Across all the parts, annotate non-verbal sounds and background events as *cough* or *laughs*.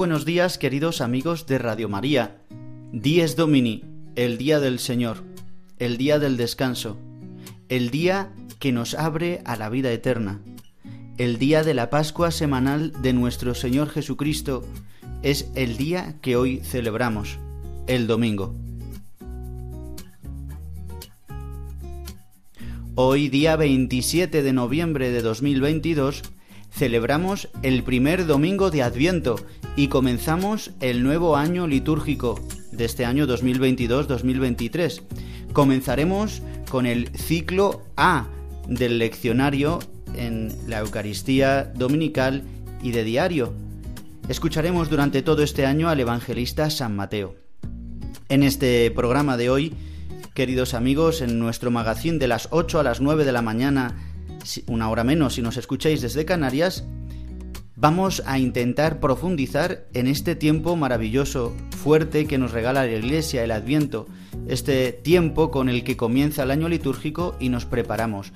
Buenos días, queridos amigos de Radio María. Dies Domini, el día del Señor, el día del descanso, el día que nos abre a la vida eterna, el día de la Pascua semanal de nuestro Señor Jesucristo, es el día que hoy celebramos, el domingo. Hoy, día 27 de noviembre de 2022, celebramos el primer domingo de Adviento y comenzamos el nuevo año litúrgico de este año 2022-2023. Comenzaremos con el ciclo A del leccionario en la Eucaristía dominical y de diario. Escucharemos durante todo este año al evangelista San Mateo. En este programa de hoy, queridos amigos, en nuestro magazín de las 8 a las 9 de la mañana, una hora menos si nos escucháis desde Canarias, vamos a intentar profundizar en este tiempo maravilloso, fuerte que nos regala la Iglesia, el Adviento, este tiempo con el que comienza el año litúrgico y nos preparamos,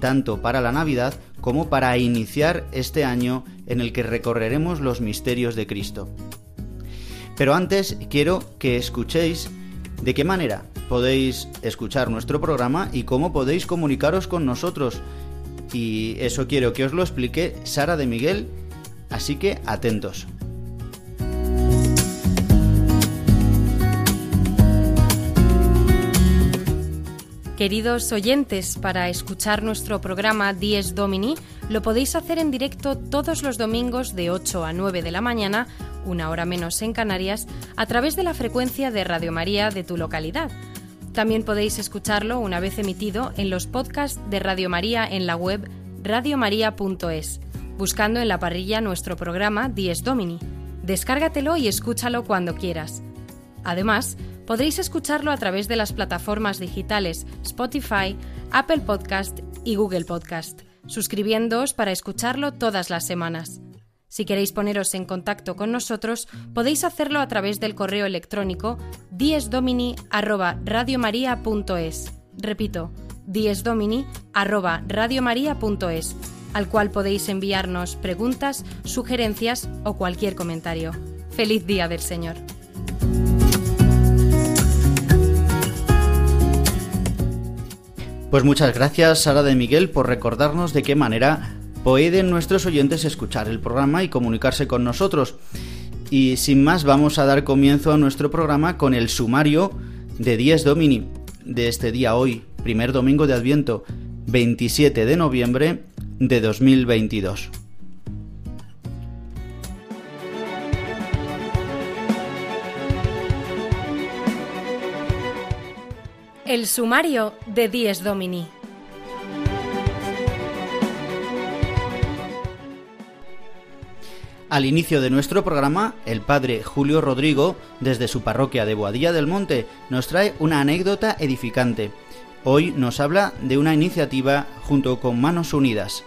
tanto para la Navidad como para iniciar este año en el que recorreremos los misterios de Cristo. Pero antes quiero que escuchéis de qué manera podéis escuchar nuestro programa y cómo podéis comunicaros con nosotros. Y eso quiero que os lo explique Sara de Miguel Así que atentos. Queridos oyentes, para escuchar nuestro programa Dies Domini lo podéis hacer en directo todos los domingos de 8 a 9 de la mañana, una hora menos en Canarias, a través de la frecuencia de Radio María de tu localidad. También podéis escucharlo una vez emitido en los podcasts de Radio María en la web radiomaria.es buscando en la parrilla nuestro programa Dies Domini. Descárgatelo y escúchalo cuando quieras. Además, podréis escucharlo a través de las plataformas digitales Spotify, Apple Podcast y Google Podcast, suscribiéndoos para escucharlo todas las semanas. Si queréis poneros en contacto con nosotros, podéis hacerlo a través del correo electrónico diesdomini@radiomaria.es. Repito, diesdomini@radiomaria.es al cual podéis enviarnos preguntas, sugerencias o cualquier comentario. Feliz Día del Señor. Pues muchas gracias Sara de Miguel por recordarnos de qué manera pueden nuestros oyentes escuchar el programa y comunicarse con nosotros. Y sin más vamos a dar comienzo a nuestro programa con el sumario de 10 Domini de este día hoy, primer domingo de Adviento, 27 de noviembre de 2022. El sumario de Dies Domini. Al inicio de nuestro programa, el padre Julio Rodrigo, desde su parroquia de Boadilla del Monte, nos trae una anécdota edificante Hoy nos habla de una iniciativa junto con Manos Unidas.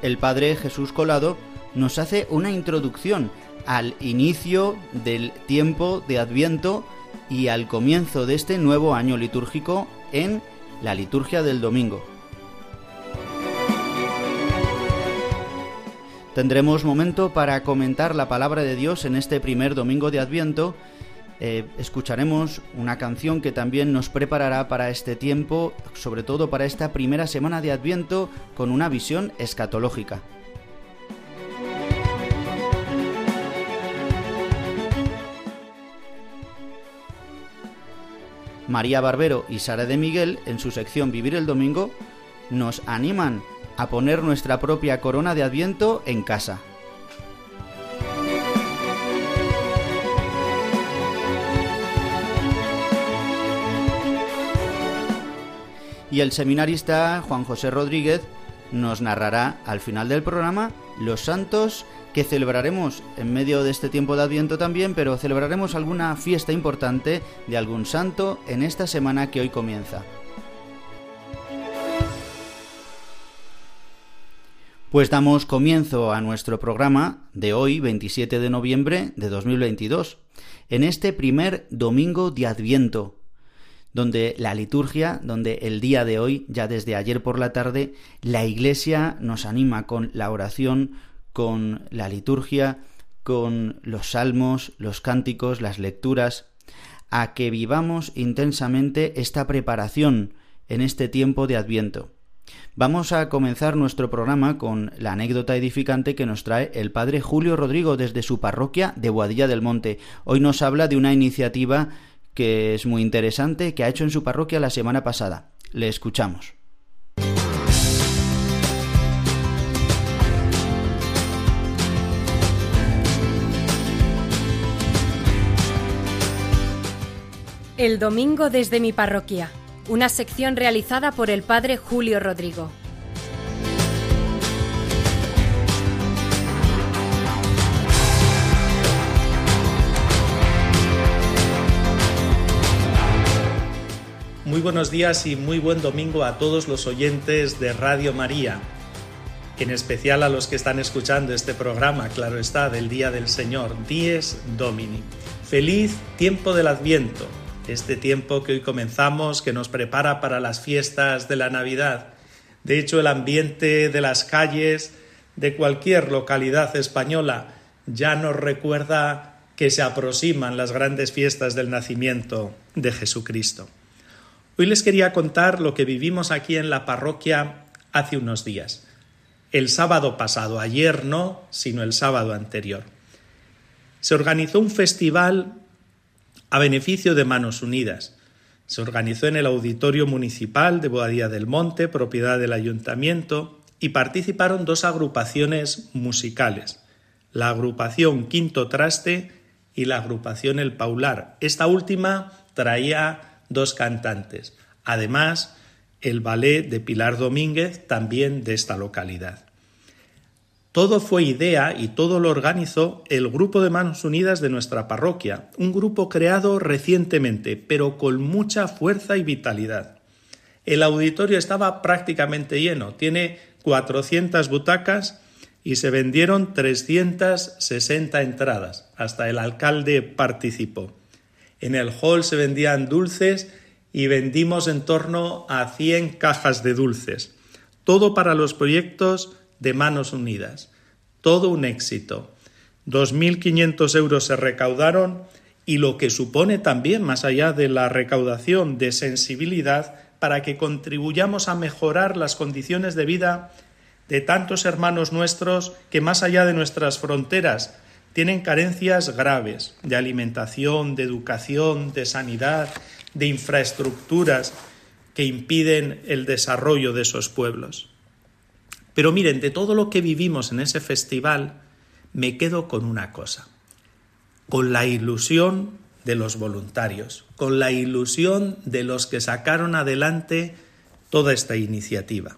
El Padre Jesús Colado nos hace una introducción al inicio del tiempo de Adviento y al comienzo de este nuevo año litúrgico en la liturgia del domingo. Tendremos momento para comentar la palabra de Dios en este primer domingo de Adviento. Eh, escucharemos una canción que también nos preparará para este tiempo, sobre todo para esta primera semana de Adviento, con una visión escatológica. María Barbero y Sara de Miguel, en su sección Vivir el Domingo, nos animan a poner nuestra propia corona de Adviento en casa. Y el seminarista Juan José Rodríguez nos narrará al final del programa los santos que celebraremos en medio de este tiempo de Adviento también, pero celebraremos alguna fiesta importante de algún santo en esta semana que hoy comienza. Pues damos comienzo a nuestro programa de hoy, 27 de noviembre de 2022, en este primer domingo de Adviento, donde la liturgia, donde el día de hoy, ya desde ayer por la tarde, la Iglesia nos anima con la oración, con la liturgia, con los salmos, los cánticos, las lecturas, a que vivamos intensamente esta preparación en este tiempo de Adviento. Vamos a comenzar nuestro programa con la anécdota edificante que nos trae el padre Julio Rodrigo desde su parroquia de Boadilla del Monte. Hoy nos habla de una iniciativa que es muy interesante que ha hecho en su parroquia la semana pasada. Le escuchamos. El domingo desde mi parroquia, una sección realizada por el padre Julio Rodrigo. Muy buenos días y muy buen domingo a todos los oyentes de Radio María, en especial a los que están escuchando este programa, claro está, del Día del Señor, Dies Domini. Feliz tiempo del Adviento, este tiempo que hoy comenzamos, que nos prepara para las fiestas de la Navidad. De hecho, el ambiente de las calles de cualquier localidad española ya nos recuerda que se aproximan las grandes fiestas del nacimiento de Jesucristo. Hoy les quería contar lo que vivimos aquí en la parroquia hace unos días. El sábado pasado, ayer no, sino el sábado anterior. Se organizó un festival a beneficio de Manos Unidas. Se organizó en el Auditorio Municipal de Boadía del Monte, propiedad del ayuntamiento, y participaron dos agrupaciones musicales, la agrupación Quinto Traste y la agrupación El Paular. Esta última traía dos cantantes. Además, el ballet de Pilar Domínguez, también de esta localidad. Todo fue idea y todo lo organizó el Grupo de Manos Unidas de nuestra parroquia, un grupo creado recientemente, pero con mucha fuerza y vitalidad. El auditorio estaba prácticamente lleno, tiene 400 butacas y se vendieron 360 entradas, hasta el alcalde participó. En el hall se vendían dulces y vendimos en torno a 100 cajas de dulces. Todo para los proyectos de Manos Unidas. Todo un éxito. 2.500 euros se recaudaron y lo que supone también, más allá de la recaudación de sensibilidad, para que contribuyamos a mejorar las condiciones de vida de tantos hermanos nuestros que más allá de nuestras fronteras tienen carencias graves de alimentación, de educación, de sanidad, de infraestructuras que impiden el desarrollo de esos pueblos. Pero miren, de todo lo que vivimos en ese festival, me quedo con una cosa, con la ilusión de los voluntarios, con la ilusión de los que sacaron adelante toda esta iniciativa.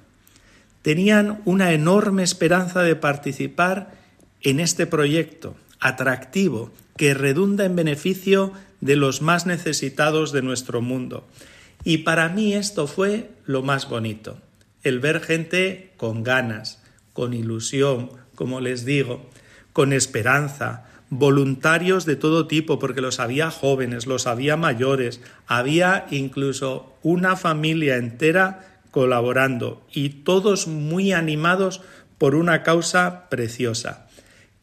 Tenían una enorme esperanza de participar en este proyecto atractivo que redunda en beneficio de los más necesitados de nuestro mundo. Y para mí esto fue lo más bonito, el ver gente con ganas, con ilusión, como les digo, con esperanza, voluntarios de todo tipo, porque los había jóvenes, los había mayores, había incluso una familia entera colaborando y todos muy animados por una causa preciosa.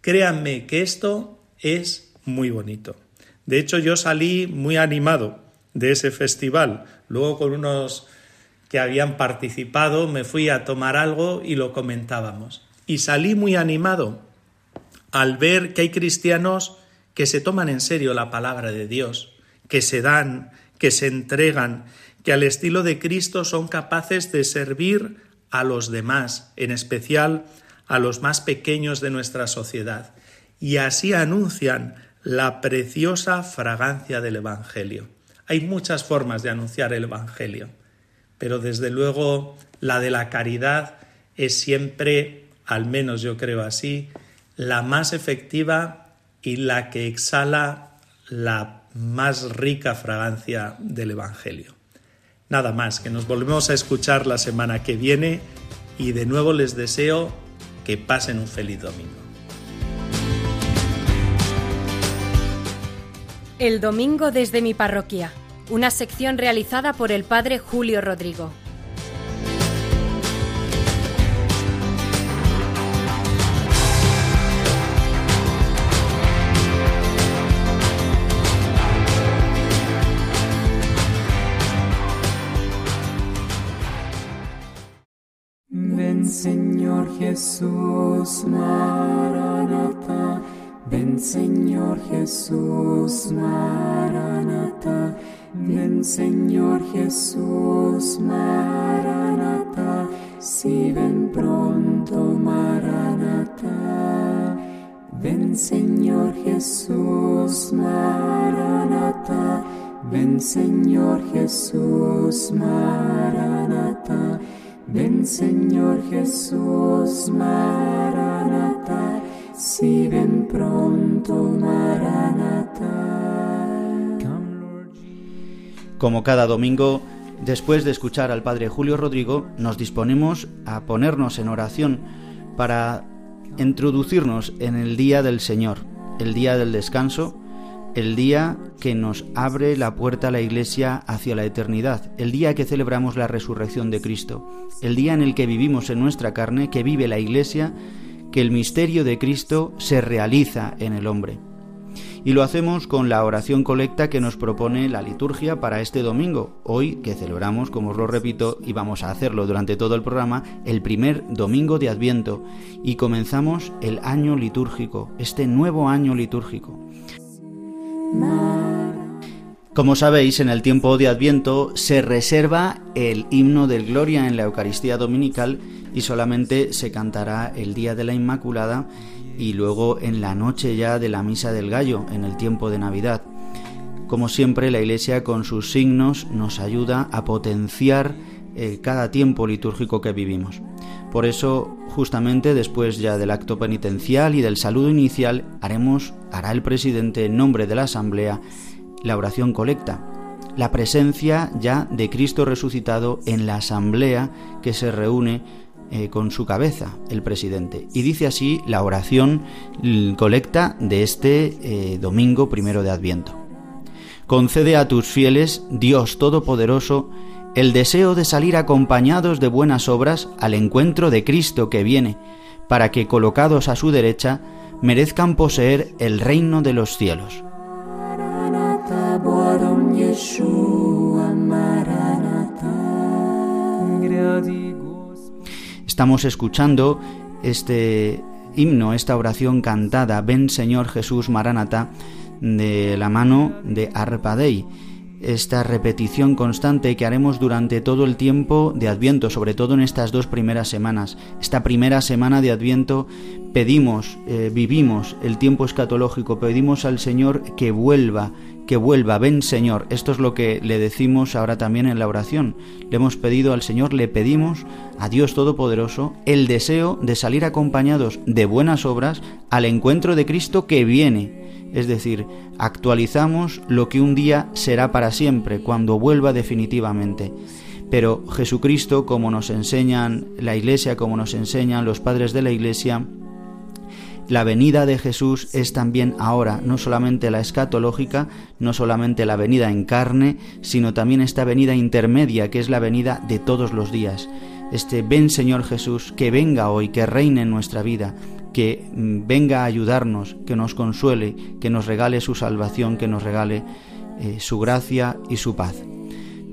Créanme que esto es muy bonito. De hecho, yo salí muy animado de ese festival. Luego con unos que habían participado me fui a tomar algo y lo comentábamos. Y salí muy animado al ver que hay cristianos que se toman en serio la palabra de Dios, que se dan, que se entregan, que al estilo de Cristo son capaces de servir a los demás, en especial a los más pequeños de nuestra sociedad, y así anuncian la preciosa fragancia del Evangelio. Hay muchas formas de anunciar el Evangelio, pero desde luego la de la caridad es siempre, al menos yo creo así, la más efectiva y la que exhala la más rica fragancia del Evangelio. Nada más, que nos volvemos a escuchar la semana que viene y de nuevo les deseo que pasen un feliz domingo. El domingo desde mi parroquia, una sección realizada por el padre Julio Rodrigo. Ven Señor Jesús, Maranata. Ven Señor Jesús, Maranata. Ven Señor Jesús, Maranata. Si ven pronto, Maranata. Ven Señor Jesús, Maranata. Ven Señor Jesús, Maranata. Ven Señor Jesús, Maranata, si ven pronto, Maranata. Como cada domingo, después de escuchar al Padre Julio Rodrigo, nos disponemos a ponernos en oración para introducirnos en el día del Señor, el día del descanso, el día que nos abre la puerta a la Iglesia hacia la eternidad, el día que celebramos la resurrección de Cristo, el día en el que vivimos en nuestra carne, que vive la Iglesia, que el misterio de Cristo se realiza en el hombre. Y lo hacemos con la oración colecta que nos propone la liturgia para este domingo, hoy que celebramos, como os lo repito, y vamos a hacerlo durante todo el programa, el primer domingo de Adviento, y comenzamos el año litúrgico, este nuevo año litúrgico. Como sabéis, en el tiempo de Adviento se reserva el himno del Gloria en la Eucaristía Dominical y solamente se cantará el día de la Inmaculada y luego en la noche ya de la Misa del Gallo, en el tiempo de Navidad. Como siempre, la Iglesia con sus signos nos ayuda a potenciar eh, cada tiempo litúrgico que vivimos. Por eso, justamente después ya del acto penitencial y del saludo inicial, haremos, hará el presidente en nombre de la Asamblea, la oración colecta, la presencia ya de Cristo resucitado en la Asamblea que se reúne eh, con su cabeza, el presidente. Y dice así la oración colecta de este eh, domingo primero de Adviento. Concede a tus fieles, Dios Todopoderoso, el deseo de salir acompañados de buenas obras al encuentro de Cristo que viene, para que colocados a su derecha merezcan poseer el reino de los cielos. Estamos escuchando este himno, esta oración cantada, Ven Señor Jesús Maranata, de la mano de Arpadei esta repetición constante que haremos durante todo el tiempo de Adviento, sobre todo en estas dos primeras semanas. Esta primera semana de Adviento pedimos, eh, vivimos el tiempo escatológico, pedimos al Señor que vuelva, que vuelva, ven Señor. Esto es lo que le decimos ahora también en la oración. Le hemos pedido al Señor, le pedimos a Dios Todopoderoso el deseo de salir acompañados de buenas obras al encuentro de Cristo que viene es decir, actualizamos lo que un día será para siempre, cuando vuelva definitivamente. Pero Jesucristo, como nos enseñan la Iglesia, como nos enseñan los padres de la Iglesia, la venida de Jesús es también ahora, no solamente la escatológica, no solamente la venida en carne, sino también esta venida intermedia, que es la venida de todos los días. Este ven Señor Jesús, que venga hoy, que reine en nuestra vida, que mm, venga a ayudarnos, que nos consuele, que nos regale su salvación, que nos regale eh, su gracia y su paz.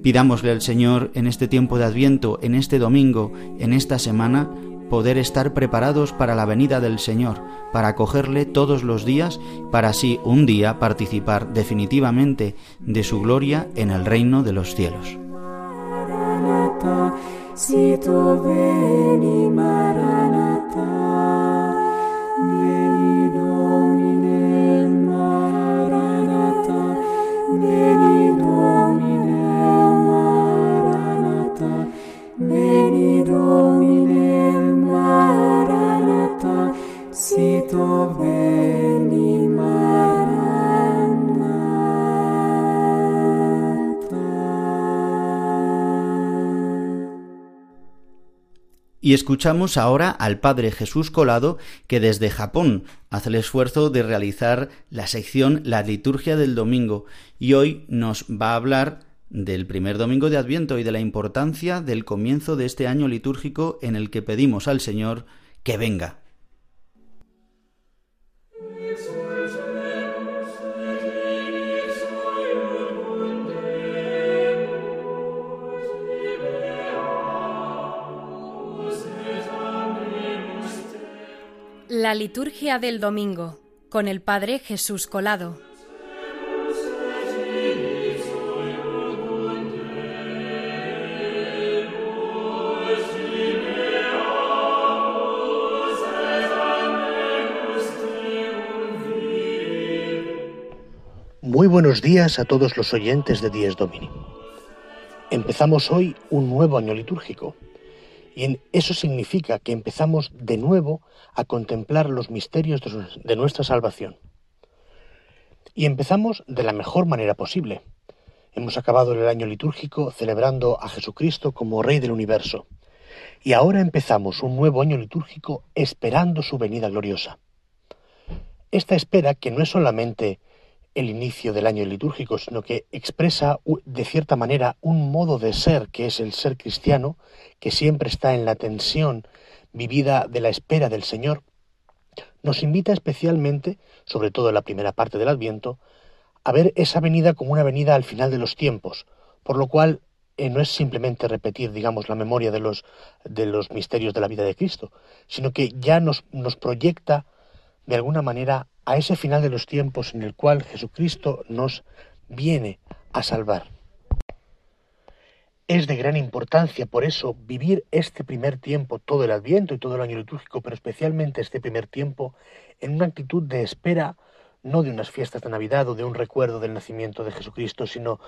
Pidámosle al Señor en este tiempo de Adviento, en este domingo, en esta semana, poder estar preparados para la venida del Señor, para acogerle todos los días, para así un día participar definitivamente de su gloria en el reino de los cielos. Escuchamos ahora al Padre Jesús Colado, que desde Japón hace el esfuerzo de realizar la sección La liturgia del domingo, y hoy nos va a hablar del primer domingo de Adviento y de la importancia del comienzo de este año litúrgico en el que pedimos al Señor que venga. La liturgia del domingo con el Padre Jesús Colado. Muy buenos días a todos los oyentes de Dies Domini. Empezamos hoy un nuevo año litúrgico y eso significa que empezamos de nuevo a contemplar los misterios de nuestra salvación. Y empezamos de la mejor manera posible. Hemos acabado el año litúrgico celebrando a Jesucristo como Rey del universo. Y ahora empezamos un nuevo año litúrgico esperando su venida gloriosa. Esta espera, que no es solamente el inicio del año litúrgico, sino que expresa de cierta manera un modo de ser que es el ser cristiano, que siempre está en la tensión vivida de la espera del Señor, nos invita especialmente, sobre todo en la primera parte del Adviento, a ver esa venida como una venida al final de los tiempos, por lo cual eh, no es simplemente repetir, digamos, la memoria de los, de los misterios de la vida de Cristo, sino que ya nos, nos proyecta de alguna manera a ese final de los tiempos en el cual Jesucristo nos viene a salvar. Es de gran importancia, por eso, vivir este primer tiempo, todo el adviento y todo el año litúrgico, pero especialmente este primer tiempo, en una actitud de espera, no de unas fiestas de Navidad o de un recuerdo del nacimiento de Jesucristo, sino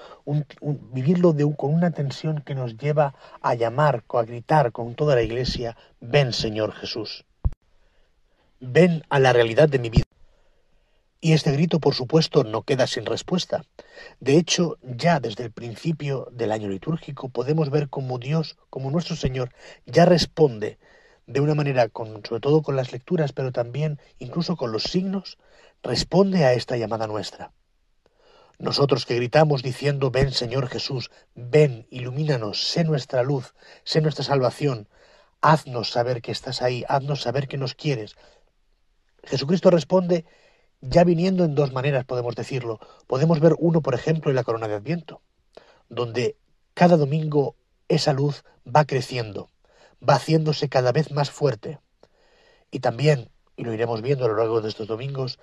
vivirlo con una tensión que nos lleva a llamar, a gritar con toda la iglesia, ven Señor Jesús. Ven a la realidad de mi vida. Y este grito, por supuesto, no queda sin respuesta. De hecho, ya desde el principio del año litúrgico podemos ver cómo Dios, como nuestro Señor, ya responde de una manera, con, sobre todo con las lecturas, pero también incluso con los signos, responde a esta llamada nuestra. Nosotros que gritamos diciendo, ven Señor Jesús, ven, ilumínanos, sé nuestra luz, sé nuestra salvación, haznos saber que estás ahí, haznos saber que nos quieres. Jesucristo responde ya viniendo en dos maneras, podemos decirlo. Podemos ver uno, por ejemplo, en la corona de Adviento, donde cada domingo esa luz va creciendo, va haciéndose cada vez más fuerte. Y también, y lo iremos viendo a lo largo de estos domingos,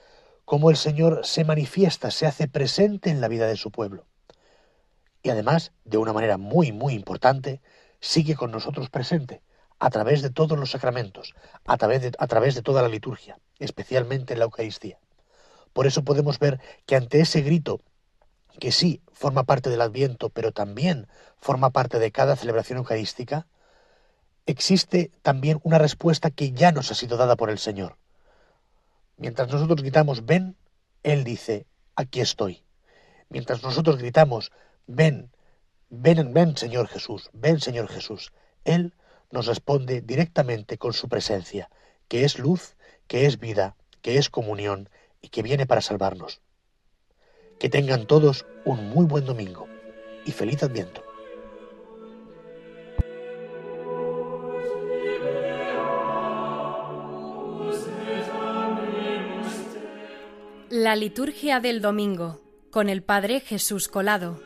cómo el Señor se manifiesta, se hace presente en la vida de su pueblo. Y además, de una manera muy, muy importante, sigue con nosotros presente, a través de todos los sacramentos, a través de, a través de toda la liturgia, especialmente en la Eucaristía. Por eso podemos ver que ante ese grito, que sí forma parte del Adviento, pero también forma parte de cada celebración eucarística, existe también una respuesta que ya nos ha sido dada por el Señor. Mientras nosotros gritamos, ven, Él dice, aquí estoy. Mientras nosotros gritamos, ven, ven, ven Señor Jesús, ven Señor Jesús, Él nos responde directamente con su presencia, que es luz, que es vida, que es comunión, y que viene para salvarnos. Que tengan todos un muy buen domingo y feliz adviento. La liturgia del domingo con el Padre Jesús Colado.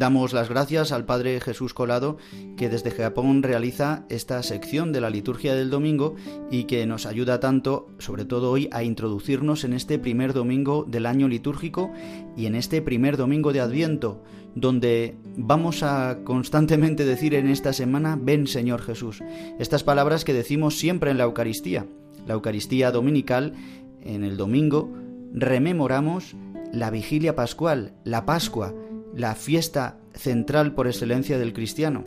Damos las gracias al Padre Jesús Colado que desde Japón realiza esta sección de la liturgia del domingo y que nos ayuda tanto, sobre todo hoy, a introducirnos en este primer domingo del año litúrgico y en este primer domingo de Adviento, donde vamos a constantemente decir en esta semana, ven Señor Jesús. Estas palabras que decimos siempre en la Eucaristía. La Eucaristía dominical, en el domingo, rememoramos la vigilia pascual, la Pascua, la fiesta central por excelencia del cristiano.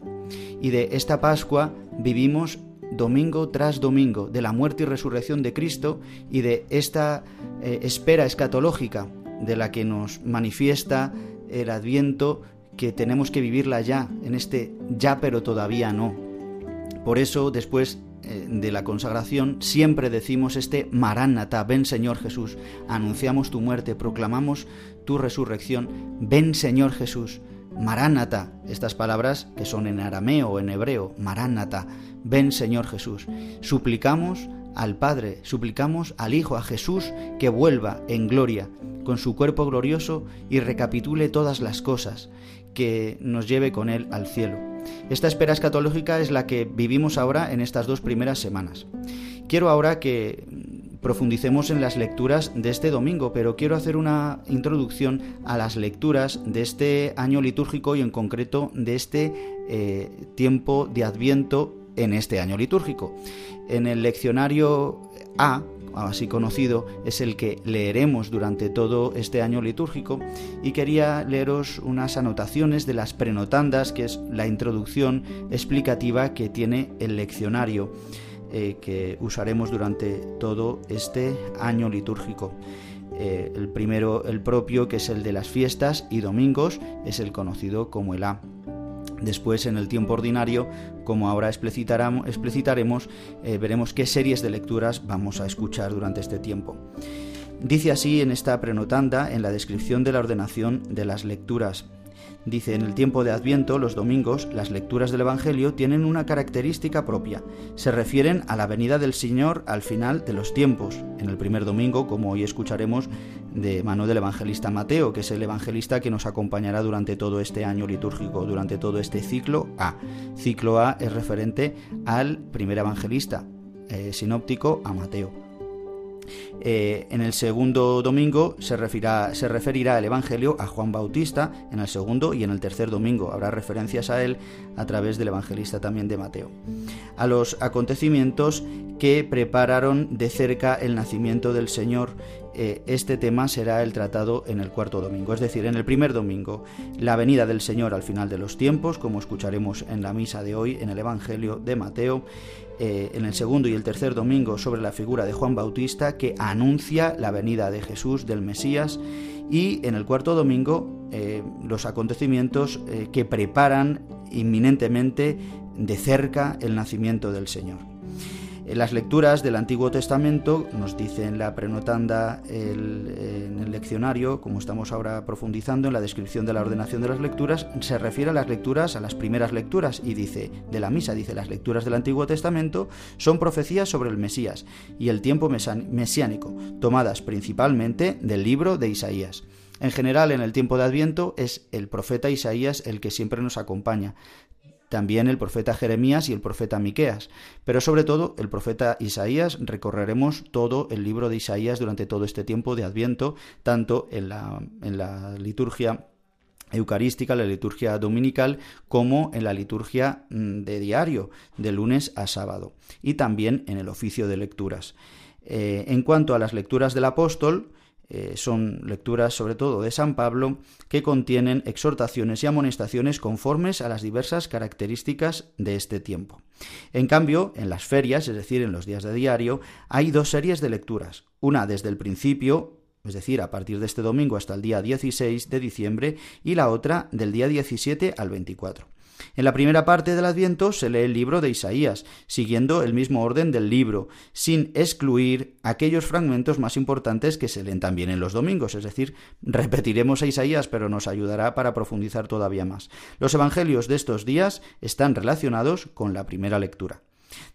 Y de esta Pascua vivimos domingo tras domingo, de la muerte y resurrección de Cristo y de esta eh, espera escatológica de la que nos manifiesta el adviento que tenemos que vivirla ya, en este ya pero todavía no. Por eso, después de la consagración, siempre decimos este Maránata, ven Señor Jesús, anunciamos tu muerte, proclamamos tu resurrección, ven Señor Jesús, Maránata, estas palabras que son en arameo o en hebreo, Maránata, ven Señor Jesús. Suplicamos al Padre, suplicamos al Hijo, a Jesús, que vuelva en gloria, con su cuerpo glorioso y recapitule todas las cosas, que nos lleve con Él al cielo. Esta espera escatológica es la que vivimos ahora en estas dos primeras semanas. Quiero ahora que profundicemos en las lecturas de este domingo, pero quiero hacer una introducción a las lecturas de este año litúrgico y en concreto de este eh, tiempo de Adviento en este año litúrgico. En el leccionario A, así conocido, es el que leeremos durante todo este año litúrgico y quería leeros unas anotaciones de las prenotandas, que es la introducción explicativa que tiene el leccionario eh, que usaremos durante todo este año litúrgico. Eh, el primero, el propio, que es el de las fiestas y domingos, es el conocido como el A. Después, en el tiempo ordinario, como ahora explicitaremos, eh, veremos qué series de lecturas vamos a escuchar durante este tiempo. Dice así en esta prenotanda, en la descripción de la ordenación de las lecturas. Dice, en el tiempo de Adviento, los domingos, las lecturas del Evangelio tienen una característica propia. Se refieren a la venida del Señor al final de los tiempos. En el primer domingo, como hoy escucharemos de mano del evangelista Mateo, que es el evangelista que nos acompañará durante todo este año litúrgico, durante todo este ciclo A. Ciclo A es referente al primer evangelista eh, sinóptico, a Mateo. Eh, en el segundo domingo se referirá, el Evangelio a Juan Bautista, en el segundo y en el tercer domingo habrá referencias a él a través del evangelista también de Mateo. A los acontecimientos que prepararon de cerca el nacimiento del Señor eh, este tema será el tratado en el cuarto domingo, es decir, en el primer domingo, la venida del Señor al final de los tiempos, como escucharemos en la misa de hoy en el Evangelio de Mateo, eh, en el segundo y el tercer domingo sobre la figura de Juan Bautista que anuncia la venida de Jesús, del Mesías, y en el cuarto domingo eh, los acontecimientos que preparan inminentemente de cerca el nacimiento del Señor. En las lecturas del Antiguo Testamento, nos dice en la prenotanda en el leccionario, como estamos ahora profundizando en la descripción de la ordenación de las lecturas, se refiere a las lecturas, a las primeras lecturas, y dice, de la misa, dice, las lecturas del Antiguo Testamento son profecías sobre el Mesías y el tiempo mesiánico, tomadas principalmente del libro de Isaías. En general, en el tiempo de Adviento es el profeta Isaías el que siempre nos acompaña, también el profeta Jeremías y el profeta Miqueas, pero sobre todo el profeta Isaías. Recorreremos todo el libro de Isaías durante todo este tiempo de Adviento, tanto en la, en la liturgia eucarística, la liturgia dominical, como en la liturgia mm, de diario, de lunes a sábado, y también en el oficio de lecturas. Eh, en cuanto a las lecturas del apóstol, eh, son lecturas sobre todo de San Pablo que contienen exhortaciones y amonestaciones conformes a las diversas características de este tiempo. En cambio, en las ferias, es decir, en los días de diario, hay dos series de lecturas, una desde el principio, es decir, a partir de este domingo hasta el día 16 de diciembre, y la otra del día 17 al 24. En la primera parte del Adviento se lee el libro de Isaías, siguiendo el mismo orden del libro, sin excluir aquellos fragmentos más importantes que se leen también en los domingos, es decir, repetiremos a Isaías, pero nos ayudará para profundizar todavía más. Los evangelios de estos días están relacionados con la primera lectura.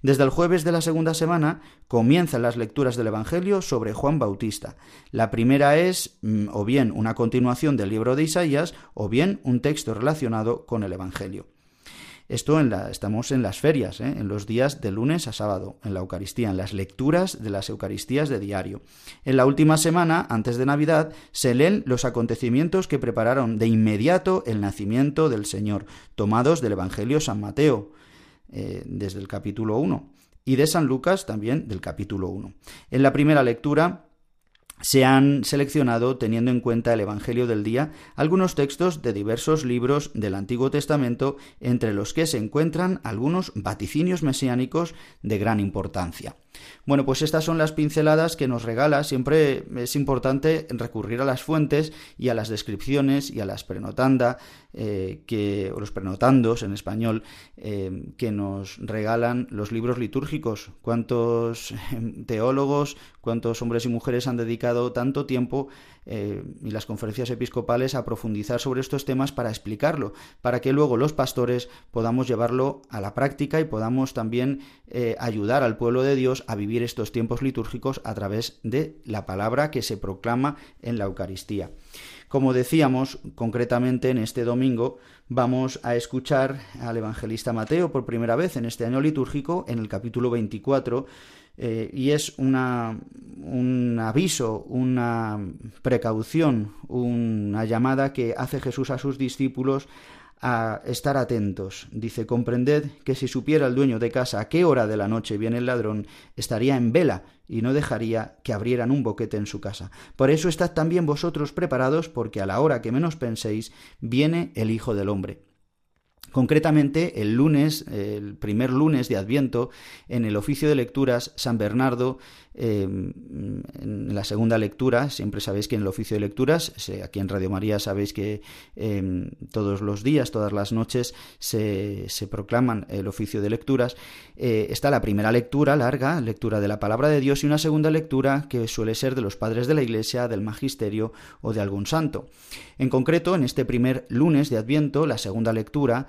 Desde el jueves de la segunda semana comienzan las lecturas del Evangelio sobre Juan Bautista. La primera es mm, o bien una continuación del libro de Isaías o bien un texto relacionado con el Evangelio. Esto estamos en las ferias, ¿eh? en los días de lunes a sábado, en la Eucaristía, en las lecturas de las Eucaristías de diario. En la última semana, antes de Navidad, se leen los acontecimientos que prepararon de inmediato el nacimiento del Señor, tomados del Evangelio San Mateo, eh, desde el capítulo 1, y de San Lucas también del capítulo 1. En la primera lectura se han seleccionado, teniendo en cuenta el Evangelio del día, algunos textos de diversos libros del Antiguo Testamento, entre los que se encuentran algunos vaticinios mesiánicos de gran importancia. Bueno, pues estas son las pinceladas que nos regala. Siempre es importante recurrir a las fuentes y a las descripciones y a las prenotanda, eh, que, o los prenotandos en español, eh, que nos regalan los libros litúrgicos. ¿Cuántos eh, teólogos, cuántos hombres y mujeres han dedicado tanto tiempo eh, y las conferencias episcopales a profundizar sobre estos temas para explicarlo, para que luego los pastores podamos llevarlo a la práctica y podamos también eh, ayudar al pueblo de Dios a vivir estos tiempos litúrgicos a través de la palabra que se proclama en la Eucaristía. Como decíamos, concretamente en este domingo vamos a escuchar al evangelista Mateo por primera vez en este año litúrgico en el capítulo 24 eh, y es una, un aviso, una precaución, una llamada que hace Jesús a sus discípulos a estar atentos. Dice, comprended que si supiera el dueño de casa a qué hora de la noche viene el ladrón, estaría en vela y no dejaría que abrieran un boquete en su casa. Por eso estad también vosotros preparados, porque a la hora que menos penséis, viene el Hijo del Hombre. Concretamente, el lunes, el primer lunes de Adviento, en el oficio de lecturas, San Bernardo Em, en la segunda lectura, siempre sabéis que en el oficio de lecturas, aquí en Radio María sabéis que em, todos los días, todas las noches se, se proclaman el oficio de lecturas. Eh, está la primera lectura larga, lectura de la palabra de Dios, y una segunda lectura que suele ser de los padres de la Iglesia, del magisterio o de algún santo. En concreto, en este primer lunes de Adviento, la segunda lectura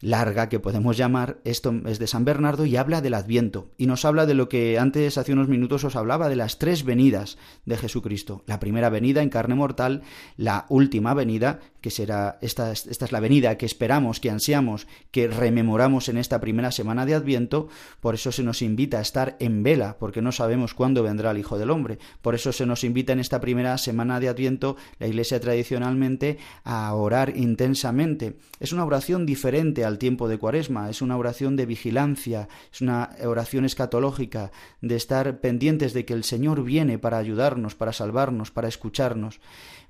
larga que podemos llamar, esto es de San Bernardo y habla del Adviento y nos habla de lo que antes hace unos minutos os hablaba de las tres venidas de Jesucristo. La primera venida en carne mortal, la última venida, que será esta, esta es la venida que esperamos, que ansiamos, que rememoramos en esta primera semana de Adviento, por eso se nos invita a estar en vela, porque no sabemos cuándo vendrá el Hijo del Hombre. Por eso se nos invita en esta primera semana de Adviento la Iglesia tradicionalmente a orar intensamente. Es una oración diferente al tiempo de Cuaresma, es una oración de vigilancia, es una oración escatológica, de estar pendientes de que el Señor viene para ayudarnos, para salvarnos, para escucharnos.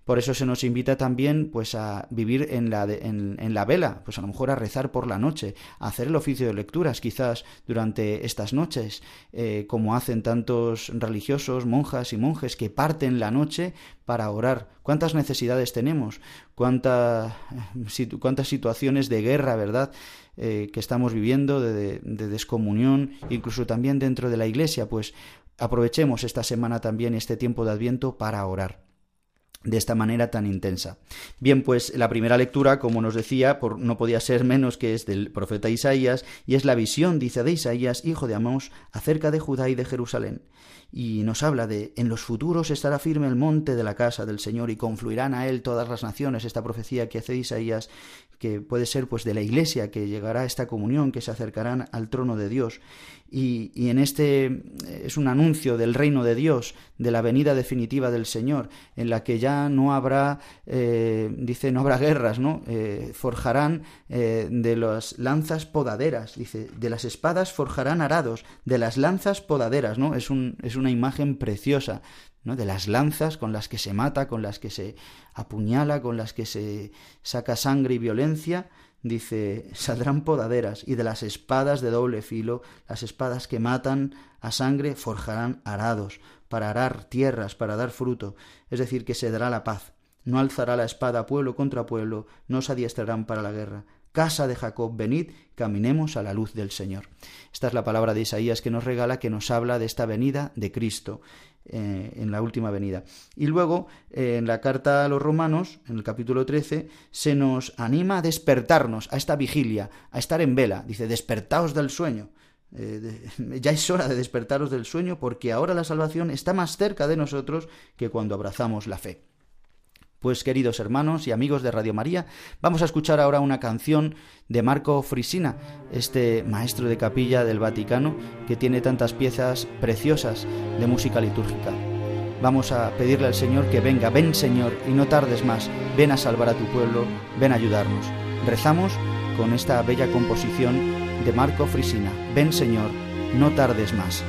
Por eso se nos invita también pues a vivir en la, en, la vela, pues a lo mejor a rezar por la noche, a hacer el oficio de lecturas quizás durante estas noches, eh, como hacen tantos religiosos, monjas y monjes que parten la noche para orar. ¿Cuántas necesidades tenemos? ¿Cuántas, cuántas situaciones de guerra, verdad? Eh, que estamos viviendo, de, de descomunión, incluso también dentro de la iglesia, pues aprovechemos esta semana también, este tiempo de Adviento, para orar de esta manera tan intensa. Bien, pues la primera lectura, como nos decía, por, no podía ser menos que es del profeta Isaías, y es la visión, dice, de Isaías, hijo de Amós, acerca de Judá y de Jerusalén. Y nos habla de, en los futuros estará firme el monte de la casa del Señor y confluirán a él todas las naciones, esta profecía que hace Isaías, que puede ser pues de la iglesia, que llegará a esta comunión, que se acercarán al trono de Dios. Y, y, en este es un anuncio del reino de Dios, de la venida definitiva del Señor, en la que ya no habrá, eh, dice, no habrá guerras, ¿no? Eh, forjarán eh, de las lanzas podaderas, dice, de las espadas forjarán arados, de las lanzas podaderas, ¿no? Es, un, es una imagen preciosa, De las lanzas con las que se mata, con las que se apuñala, con las que se saca sangre y violencia, dice, saldrán podaderas, y de las espadas de doble filo, las espadas que matan a sangre, forjarán arados, para arar tierras, para dar fruto, es decir, que se dará la paz. No alzará la espada pueblo contra pueblo, no se adiestrarán para la guerra. Casa de Jacob, venid, caminemos a la luz del Señor. Esta es la palabra de Isaías que nos regala, que nos habla de esta venida de Cristo. Eh, en la última venida. Y luego, eh, en la carta a los romanos, en el capítulo 13, se nos anima a despertarnos a esta vigilia, a estar en vela. Dice, despertaos del sueño. eh, *laughs* ya es hora de despertaros del sueño porque ahora la salvación está más cerca de nosotros que cuando abrazamos la fe. Pues queridos hermanos y amigos de Radio María, vamos a escuchar ahora una canción de Marco Frisina, este maestro de capilla del Vaticano que tiene tantas piezas preciosas de música litúrgica. Vamos a pedirle al Señor que venga, ven Señor, y no tardes más, ven a salvar a tu pueblo, ven a ayudarnos. Rezamos con esta bella composición de Marco Frisina, ven Señor, no tardes más.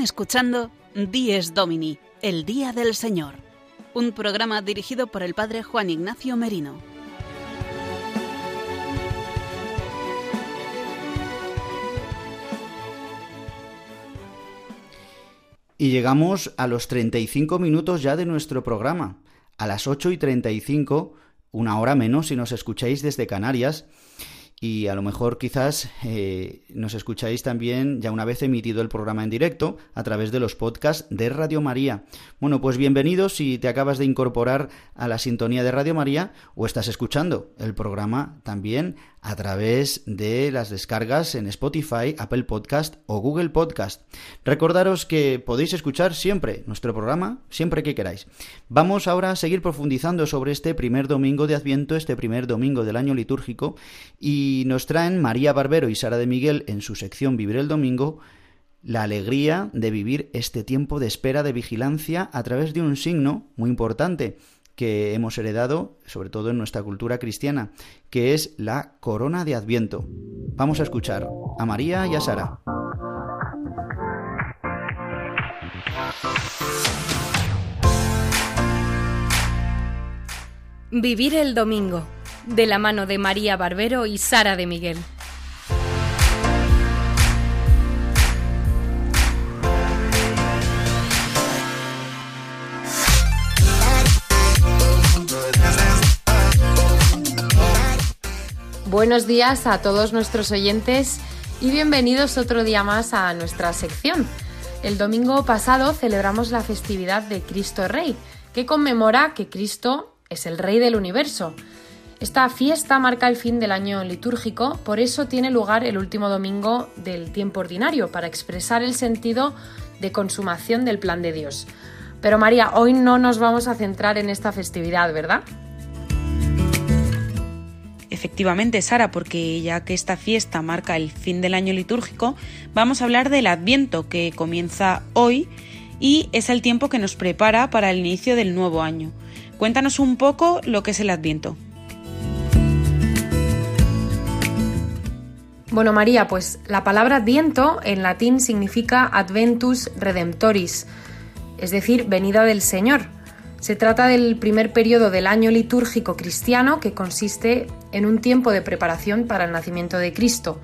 Escuchando Dies Domini, el Día del Señor, un programa dirigido por el Padre Juan Ignacio Merino. Y llegamos a los 35 minutos ya de nuestro programa. A las 8 y 35, una hora menos si nos escucháis desde Canarias. Y a lo mejor quizás eh, nos escucháis también ya una vez emitido el programa en directo a través de los podcasts de Radio María. Bueno, pues bienvenidos si te acabas de incorporar a la sintonía de Radio María o estás escuchando el programa también a través de las descargas en Spotify, Apple Podcast o Google Podcast. Recordaros que podéis escuchar siempre nuestro programa, siempre que queráis. Vamos ahora a seguir profundizando sobre este primer domingo de Adviento, este primer domingo del año litúrgico, y nos traen María Barbero y Sara de Miguel en su sección Vivir el Domingo la alegría de vivir este tiempo de espera de vigilancia a través de un signo muy importante que hemos heredado, sobre todo en nuestra cultura cristiana, que es la corona de Adviento. Vamos a escuchar a María y a Sara. Vivir el domingo, de la mano de María Barbero y Sara de Miguel. Buenos días a todos nuestros oyentes y bienvenidos otro día más a nuestra sección. El domingo pasado celebramos la festividad de Cristo Rey, que conmemora que Cristo es el Rey del universo. Esta fiesta marca el fin del año litúrgico, por eso tiene lugar el último domingo del tiempo ordinario, para expresar el sentido de consumación del plan de Dios. Pero María, hoy no nos vamos a centrar en esta festividad, ¿verdad? Efectivamente, Sara, porque ya que esta fiesta marca el fin del año litúrgico, vamos a hablar del Adviento que comienza hoy y es el tiempo que nos prepara para el inicio del nuevo año. Cuéntanos un poco lo que es el Adviento. Bueno, María, pues la palabra Adviento en latín significa Adventus Redemptoris, es decir, venida del Señor. Se trata del primer periodo del año litúrgico cristiano que consiste en un tiempo de preparación para el nacimiento de Cristo.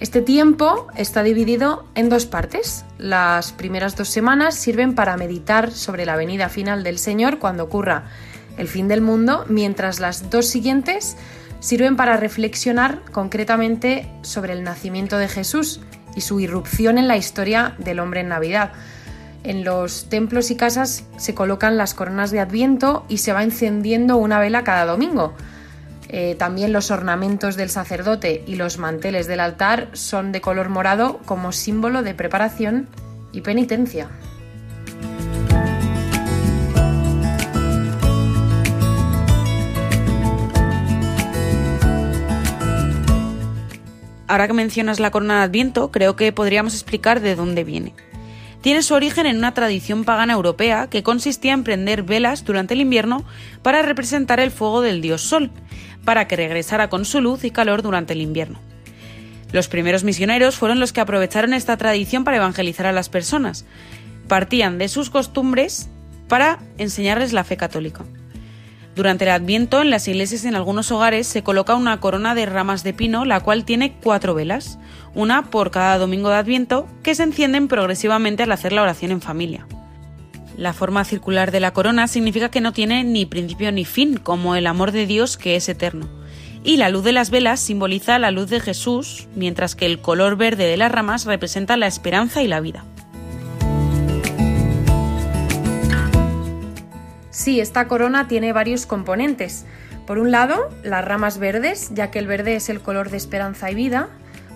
Este tiempo está dividido en dos partes. Las primeras dos semanas sirven para meditar sobre la venida final del Señor cuando ocurra el fin del mundo, mientras las dos siguientes sirven para reflexionar concretamente sobre el nacimiento de Jesús y su irrupción en la historia del hombre en Navidad. En los templos y casas se colocan las coronas de Adviento y se va encendiendo una vela cada domingo. Eh, también los ornamentos del sacerdote y los manteles del altar son de color morado como símbolo de preparación y penitencia. Ahora que mencionas la corona de Adviento, creo que podríamos explicar de dónde viene tiene su origen en una tradición pagana europea que consistía en prender velas durante el invierno para representar el fuego del dios Sol, para que regresara con su luz y calor durante el invierno. Los primeros misioneros fueron los que aprovecharon esta tradición para evangelizar a las personas. Partían de sus costumbres para enseñarles la fe católica. Durante el Adviento, en las iglesias y en algunos hogares se coloca una corona de ramas de pino, la cual tiene cuatro velas, una por cada domingo de Adviento, que se encienden progresivamente al hacer la oración en familia. La forma circular de la corona significa que no tiene ni principio ni fin, como el amor de Dios que es eterno. Y la luz de las velas simboliza la luz de Jesús, mientras que el color verde de las ramas representa la esperanza y la vida. Sí, esta corona tiene varios componentes. Por un lado, las ramas verdes, ya que el verde es el color de esperanza y vida.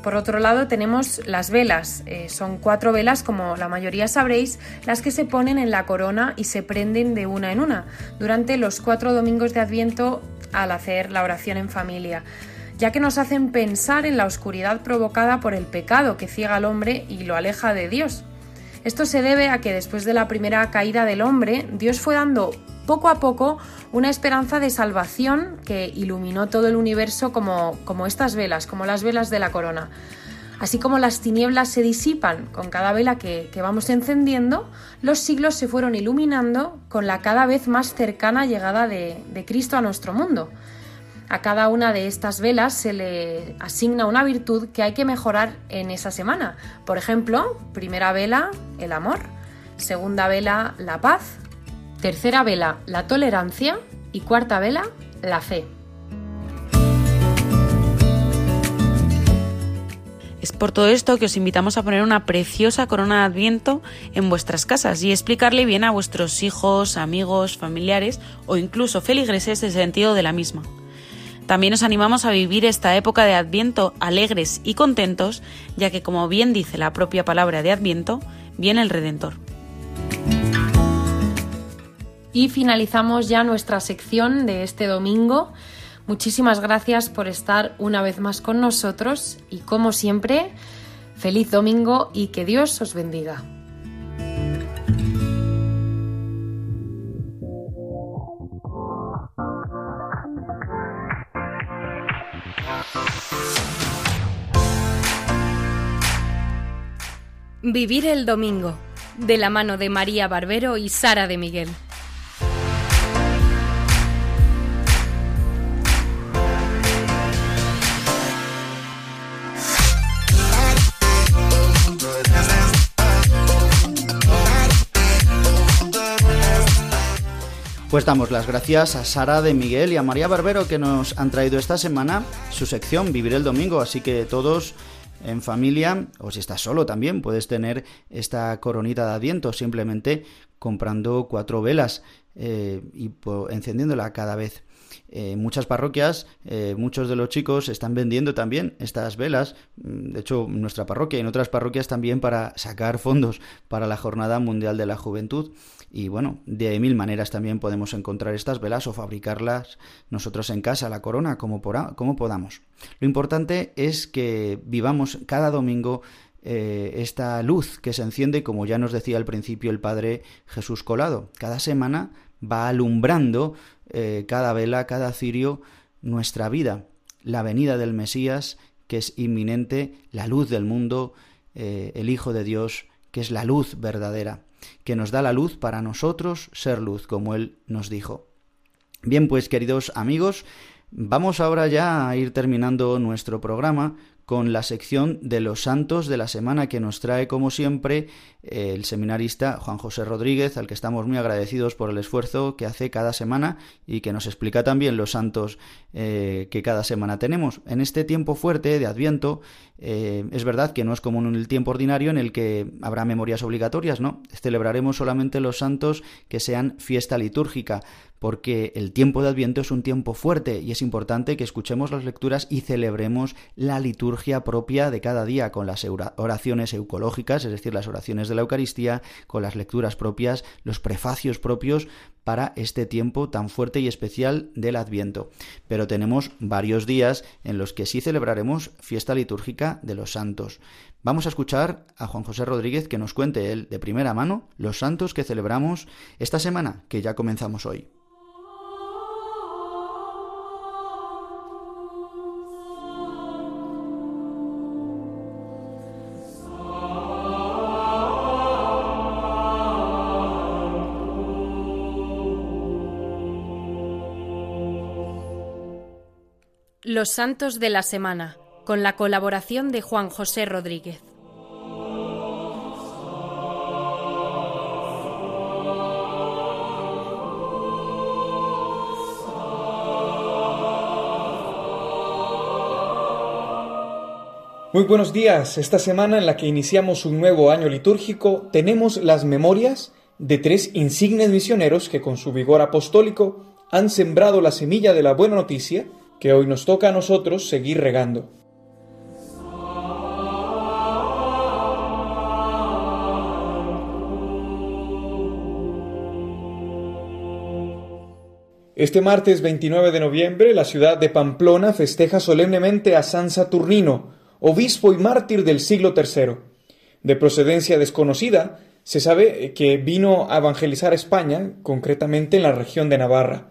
Por otro lado, tenemos las velas. Eh, son cuatro velas, como la mayoría sabréis, las que se ponen en la corona y se prenden de una en una durante los cuatro domingos de Adviento al hacer la oración en familia, ya que nos hacen pensar en la oscuridad provocada por el pecado que ciega al hombre y lo aleja de Dios. Esto se debe a que después de la primera caída del hombre, Dios fue dando poco a poco una esperanza de salvación que iluminó todo el universo como, como estas velas, como las velas de la corona. Así como las tinieblas se disipan con cada vela que, vamos encendiendo, los siglos se fueron iluminando con la cada vez más cercana llegada de, de Cristo a nuestro mundo. A cada una de estas velas se le asigna una virtud que hay que mejorar en esa semana. Por ejemplo, primera vela, el amor. Segunda vela, la paz. Tercera vela, la tolerancia. Y cuarta vela, la fe. Es por todo esto que os invitamos a poner una preciosa corona de Adviento en vuestras casas y explicarle bien a vuestros hijos, amigos, familiares o incluso feligreses el sentido de la misma. También os animamos a vivir esta época de Adviento alegres y contentos, ya que como bien dice la propia palabra de Adviento, viene el Redentor. Y finalizamos ya nuestra sección de este domingo. Muchísimas gracias por estar una vez más con nosotros y como siempre, feliz domingo y que Dios os bendiga. Vivir el domingo, de la mano de María Barbero y Sara de Miguel. Pues damos las gracias a Sara de Miguel y a María Barbero que nos han traído esta semana su sección Vivir el Domingo, así que todos en familia, o si estás solo también, puedes tener esta coronita de Adviento simplemente comprando cuatro velas eh, y encendiéndola cada vez. En muchas parroquias, eh, muchos de los chicos están vendiendo también estas velas, mm, de hecho en nuestra parroquia y en otras parroquias también para sacar fondos para la Jornada Mundial de la Juventud. Y bueno, de mil maneras también podemos encontrar estas velas o fabricarlas nosotros en casa, la corona, como, como podamos. Lo importante es que vivamos cada domingo eh, esta luz que se enciende, como ya nos decía al principio el Padre Jesús Colado. Cada semana va alumbrando eh, cada vela, cada cirio, nuestra vida, la venida del Mesías, que es inminente, la luz del mundo, eh, el Hijo de Dios, que es la luz verdadera, que nos da la luz para nosotros ser luz, como Él nos dijo. Bien, pues queridos amigos, vamos ahora ya a ir terminando nuestro programa con la sección de los santos de la semana que nos trae, como siempre, el seminarista Juan José Rodríguez, al que estamos muy agradecidos por el esfuerzo que hace cada semana y que nos explica también los santos eh, que cada semana tenemos. En este tiempo fuerte de Adviento, eh, es verdad que no es como en el tiempo ordinario en el que habrá memorias obligatorias, ¿no? Celebraremos solamente los santos que sean fiesta litúrgica, porque el tiempo de Adviento es un tiempo fuerte y es importante que escuchemos las lecturas y celebremos la liturgia propia de cada día con las oraciones eucológicas, es decir, las oraciones de la Eucaristía, con las lecturas propias, los prefacios propios para este tiempo tan fuerte y especial del Adviento. Pero tenemos varios días en los que sí celebraremos fiesta litúrgica de los santos. Vamos a escuchar a Juan José Rodríguez que nos cuente él de primera mano los santos que celebramos esta semana, que ya comenzamos hoy. Los Santos de la Semana, con la colaboración de Juan José Rodríguez. Muy buenos días. Esta semana en la que iniciamos un nuevo año litúrgico tenemos las memorias de tres insignes misioneros que con su vigor apostólico han sembrado la semilla de la buena noticia que hoy nos toca a nosotros seguir regando. Este martes 29 de noviembre la ciudad de Pamplona festeja solemnemente a San Saturnino, obispo y mártir del siglo III. De procedencia desconocida, se sabe que vino a evangelizar España, concretamente en la región de Navarra.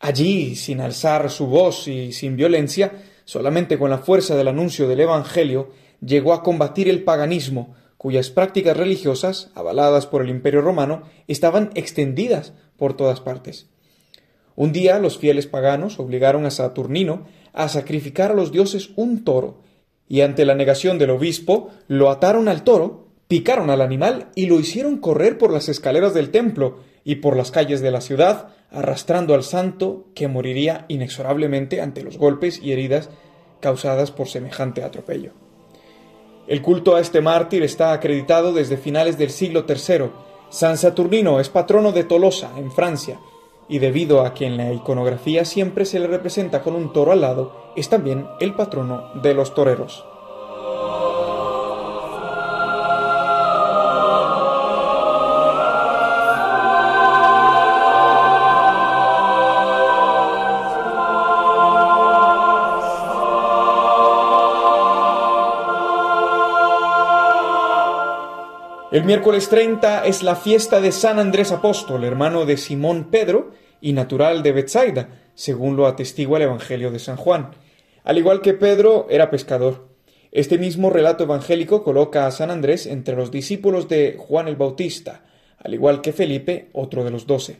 Allí, sin alzar su voz y sin violencia, solamente con la fuerza del anuncio del Evangelio, llegó a combatir el paganismo, cuyas prácticas religiosas, avaladas por el Imperio romano, estaban extendidas por todas partes. Un día los fieles paganos obligaron a Saturnino a sacrificar a los dioses un toro, y ante la negación del obispo lo ataron al toro, picaron al animal y lo hicieron correr por las escaleras del templo y por las calles de la ciudad, arrastrando al santo que moriría inexorablemente ante los golpes y heridas causadas por semejante atropello. El culto a este mártir está acreditado desde finales del siglo III. San Saturnino es patrono de Tolosa, en Francia, y debido a que en la iconografía siempre se le representa con un toro al lado, es también el patrono de los toreros. El miércoles 30 es la fiesta de San Andrés Apóstol, hermano de Simón Pedro y natural de Bethsaida, según lo atestigua el Evangelio de San Juan. Al igual que Pedro, era pescador. Este mismo relato evangélico coloca a San Andrés entre los discípulos de Juan el Bautista, al igual que Felipe, otro de los doce.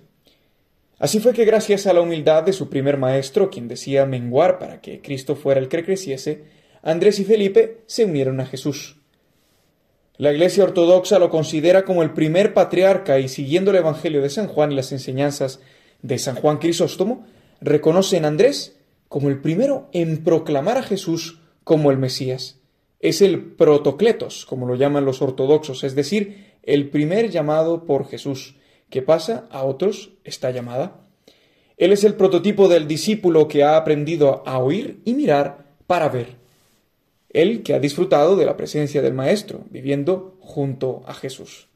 Así fue que gracias a la humildad de su primer maestro, quien decía menguar para que Cristo fuera el que creciese, Andrés y Felipe se unieron a Jesús. La Iglesia Ortodoxa lo considera como el primer patriarca y siguiendo el Evangelio de San Juan y las enseñanzas de San Juan Crisóstomo, reconoce en Andrés como el primero en proclamar a Jesús como el Mesías. Es el protocletos, como lo llaman los ortodoxos, es decir, el primer llamado por Jesús, que pasa a otros esta llamada. Él es el prototipo del discípulo que ha aprendido a oír y mirar para ver él que ha disfrutado de la presencia del Maestro, viviendo junto a Jesús.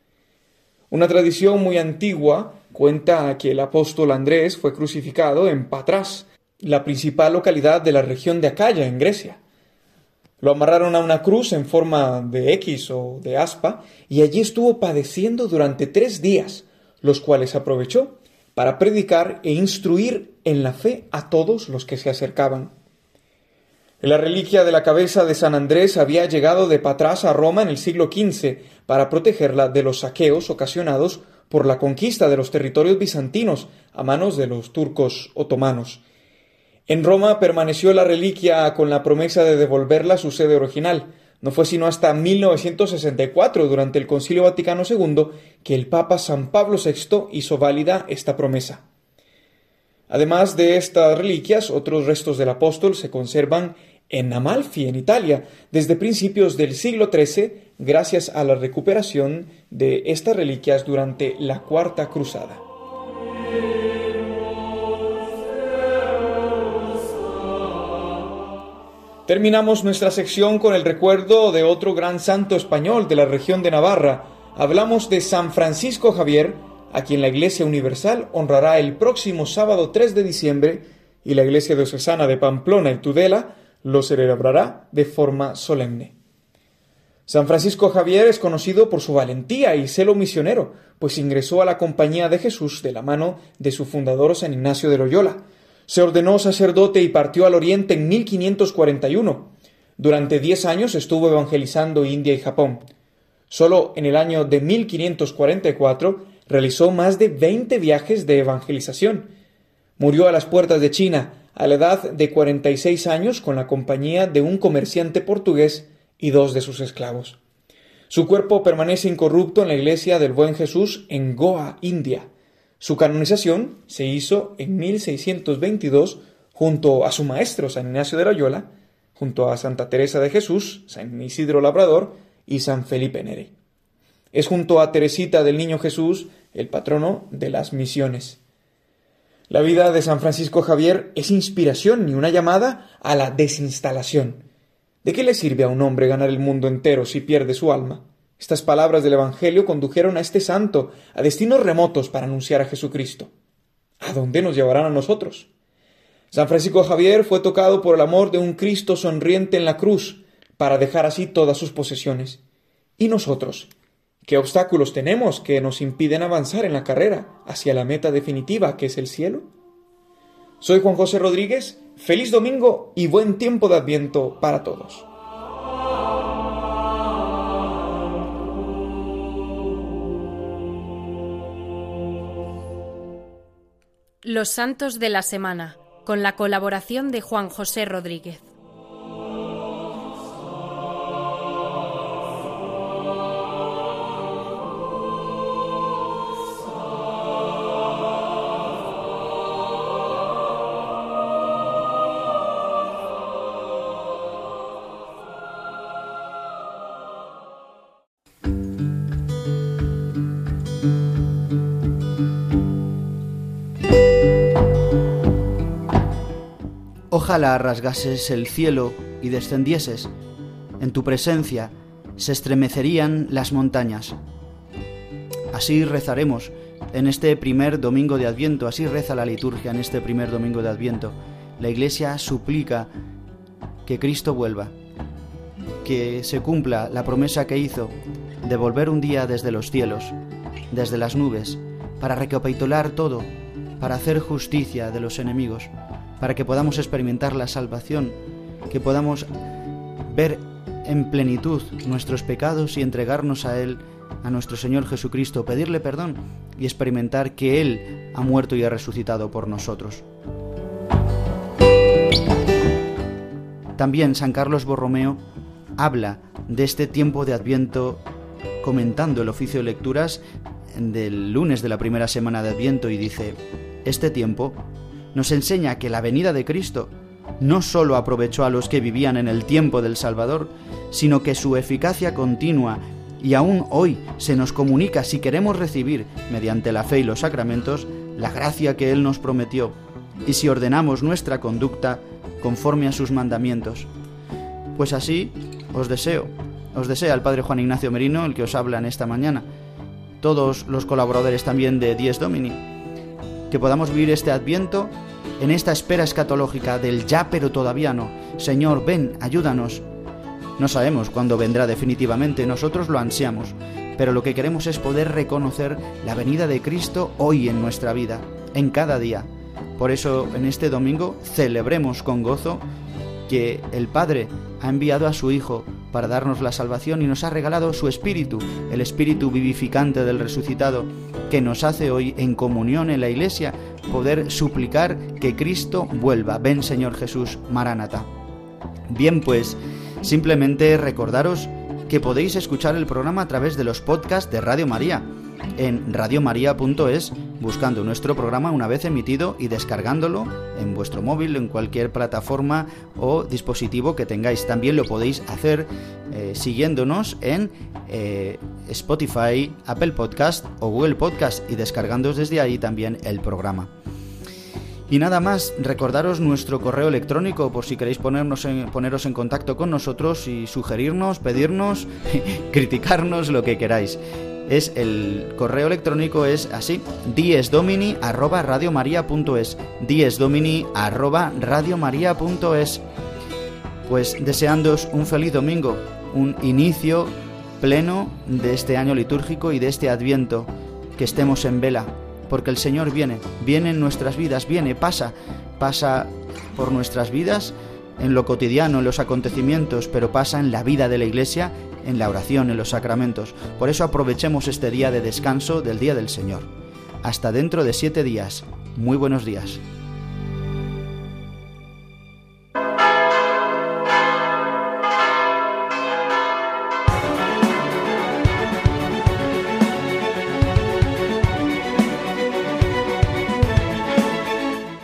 Una tradición muy antigua cuenta que el apóstol Andrés fue crucificado en Patras, la principal localidad de la región de Acaya, en Grecia. Lo amarraron a una cruz en forma de X o de aspa y allí estuvo padeciendo durante tres días, los cuales aprovechó para predicar e instruir en la fe a todos los que se acercaban. La reliquia de la cabeza de San Andrés había llegado de Patras a Roma en el siglo XV para protegerla de los saqueos ocasionados por la conquista de los territorios bizantinos a manos de los turcos otomanos. En Roma permaneció la reliquia con la promesa de devolverla a su sede original. No fue sino hasta 1964, durante el Concilio Vaticano II, que el Papa San Pablo VI hizo válida esta promesa. Además de estas reliquias, otros restos del apóstol se conservan en Amalfi, en Italia, desde principios del siglo XIII, gracias a la recuperación de estas reliquias durante la Cuarta Cruzada. Terminamos nuestra sección con el recuerdo de otro gran santo español de la región de Navarra. Hablamos de San Francisco Javier, a quien la Iglesia Universal honrará el próximo sábado 3 de diciembre y la Iglesia Diocesana de Pamplona y Tudela lo celebrará de forma solemne. San Francisco Javier es conocido por su valentía y celo misionero, pues ingresó a la Compañía de Jesús de la mano de su fundador San Ignacio de Loyola. Se ordenó sacerdote y partió al Oriente en 1541. Durante diez años estuvo evangelizando India y Japón. Solo en el año de 1544 realizó más de 20 viajes de evangelización. Murió a las puertas de China a la edad de 46 años con la compañía de un comerciante portugués y dos de sus esclavos. Su cuerpo permanece incorrupto en la iglesia del Buen Jesús en Goa, India. Su canonización se hizo en 1622 junto a su maestro San Ignacio de Loyola, junto a Santa Teresa de Jesús, San Isidro Labrador y San Felipe Neri. Es junto a Teresita del Niño Jesús el patrono de las misiones. La vida de San Francisco Javier es inspiración y una llamada a la desinstalación. ¿De qué le sirve a un hombre ganar el mundo entero si pierde su alma? Estas palabras del Evangelio condujeron a este santo a destinos remotos para anunciar a Jesucristo. ¿A dónde nos llevarán a nosotros? San Francisco Javier fue tocado por el amor de un Cristo sonriente en la cruz para dejar así todas sus posesiones. ¿Y nosotros? ¿Qué obstáculos tenemos que nos impiden avanzar en la carrera hacia la meta definitiva que es el cielo? Soy Juan José Rodríguez, feliz domingo y buen tiempo de adviento para todos. Los Santos de la Semana, con la colaboración de Juan José Rodríguez. Ojalá rasgases el cielo y descendieses. En tu presencia se estremecerían las montañas. Así rezaremos en este primer domingo de Adviento, así reza la liturgia en este primer domingo de Adviento. La Iglesia suplica que Cristo vuelva, que se cumpla la promesa que hizo de volver un día desde los cielos, desde las nubes, para recapitular todo, para hacer justicia de los enemigos, para que podamos experimentar la salvación, que podamos ver en plenitud nuestros pecados y entregarnos a Él, a nuestro Señor Jesucristo, pedirle perdón y experimentar que Él ha muerto y ha resucitado por nosotros. También San Carlos Borromeo habla de este tiempo de Adviento comentando el oficio de lecturas del lunes de la primera semana de Adviento y dice, este tiempo nos enseña que la venida de Cristo no sólo aprovechó a los que vivían en el tiempo del Salvador, sino que su eficacia continua y aún hoy se nos comunica si queremos recibir, mediante la fe y los sacramentos, la gracia que Él nos prometió, y si ordenamos nuestra conducta conforme a sus mandamientos. Pues así os deseo, os desea el Padre Juan Ignacio Merino, el que os habla en esta mañana, todos los colaboradores también de Dies Domini, que podamos vivir este adviento en esta espera escatológica del ya pero todavía no. Señor, ven, ayúdanos. No sabemos cuándo vendrá definitivamente, nosotros lo ansiamos, pero lo que queremos es poder reconocer la venida de Cristo hoy en nuestra vida, en cada día. Por eso en este domingo celebremos con gozo que el Padre ha enviado a su Hijo para darnos la salvación y nos ha regalado su Espíritu, el Espíritu vivificante del resucitado, que nos hace hoy en comunión en la Iglesia poder suplicar que Cristo vuelva. Ven Señor Jesús, Maránata. Bien, pues simplemente recordaros que podéis escuchar el programa a través de los podcasts de Radio María en radiomaria.es buscando nuestro programa una vez emitido y descargándolo en vuestro móvil, en cualquier plataforma o dispositivo que tengáis. También lo podéis hacer eh, siguiéndonos en eh, Spotify, Apple Podcast o Google Podcast y descargándoos desde ahí también el programa. Y nada más, recordaros nuestro correo electrónico por si queréis ponernos poneros en contacto con nosotros y sugerirnos, pedirnos, *laughs* criticarnos, lo que queráis es el correo electrónico es así diesdomini arroba radiomaria.es diesdomini arroba radiomaria.es pues deseándoos un feliz domingo un inicio pleno de este año litúrgico y de este adviento que estemos en vela porque el Señor viene viene en nuestras vidas viene pasa pasa por nuestras vidas en lo cotidiano, en los acontecimientos, pero pasa en la vida de la Iglesia en la oración, en los sacramentos. Por eso aprovechemos este día de descanso del Día del Señor. Hasta dentro de siete días. Muy buenos días.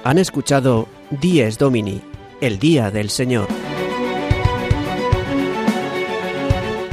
Han escuchado Dies Domini, el Día del Señor.